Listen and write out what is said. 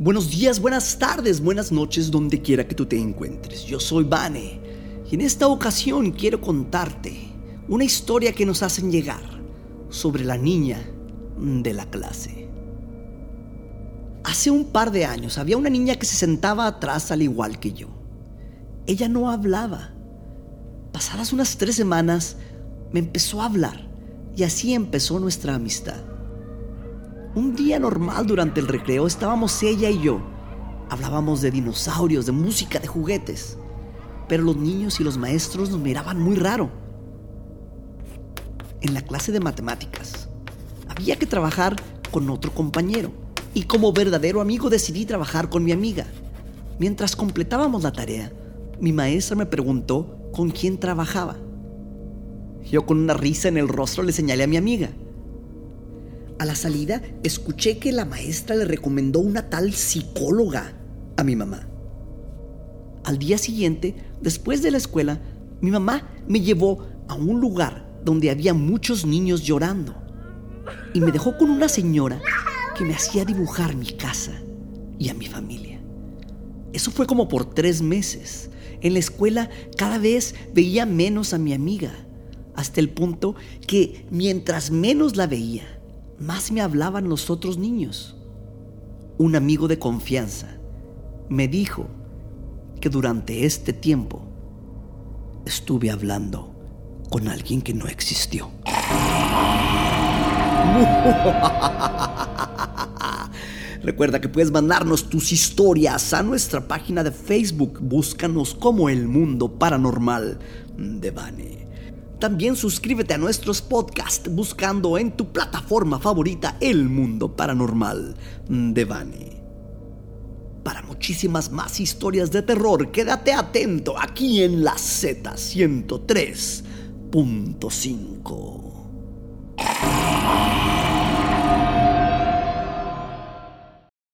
Buenos días, buenas tardes, buenas noches, donde quiera que tú te encuentres. Yo soy Vane y en esta ocasión quiero contarte una historia que nos hacen llegar sobre la niña de la clase. Hace un par de años había una niña que se sentaba atrás al igual que yo. Ella no hablaba. Pasadas unas tres semanas me empezó a hablar y así empezó nuestra amistad. Un día normal durante el recreo estábamos ella y yo. Hablábamos de dinosaurios, de música, de juguetes. Pero los niños y los maestros nos miraban muy raro. En la clase de matemáticas había que trabajar con otro compañero y como verdadero amigo decidí trabajar con mi amiga. Mientras completábamos la tarea, mi maestra me preguntó con quién trabajaba. Yo con una risa en el rostro le señalé a mi amiga. A la salida, escuché que la maestra le recomendó una tal psicóloga a mi mamá. Al día siguiente, después de la escuela, mi mamá me llevó a un lugar donde había muchos niños llorando y me dejó con una señora que me hacía dibujar mi casa y a mi familia. Eso fue como por tres meses. En la escuela cada vez veía menos a mi amiga, hasta el punto que mientras menos la veía, más me hablaban los otros niños. Un amigo de confianza me dijo que durante este tiempo estuve hablando con alguien que no existió. Recuerda que puedes mandarnos tus historias a nuestra página de Facebook. Búscanos como El Mundo Paranormal de Bane. También suscríbete a nuestros podcasts buscando en tu plataforma favorita El Mundo Paranormal de Bani. Para muchísimas más historias de terror, quédate atento aquí en la Z103.5.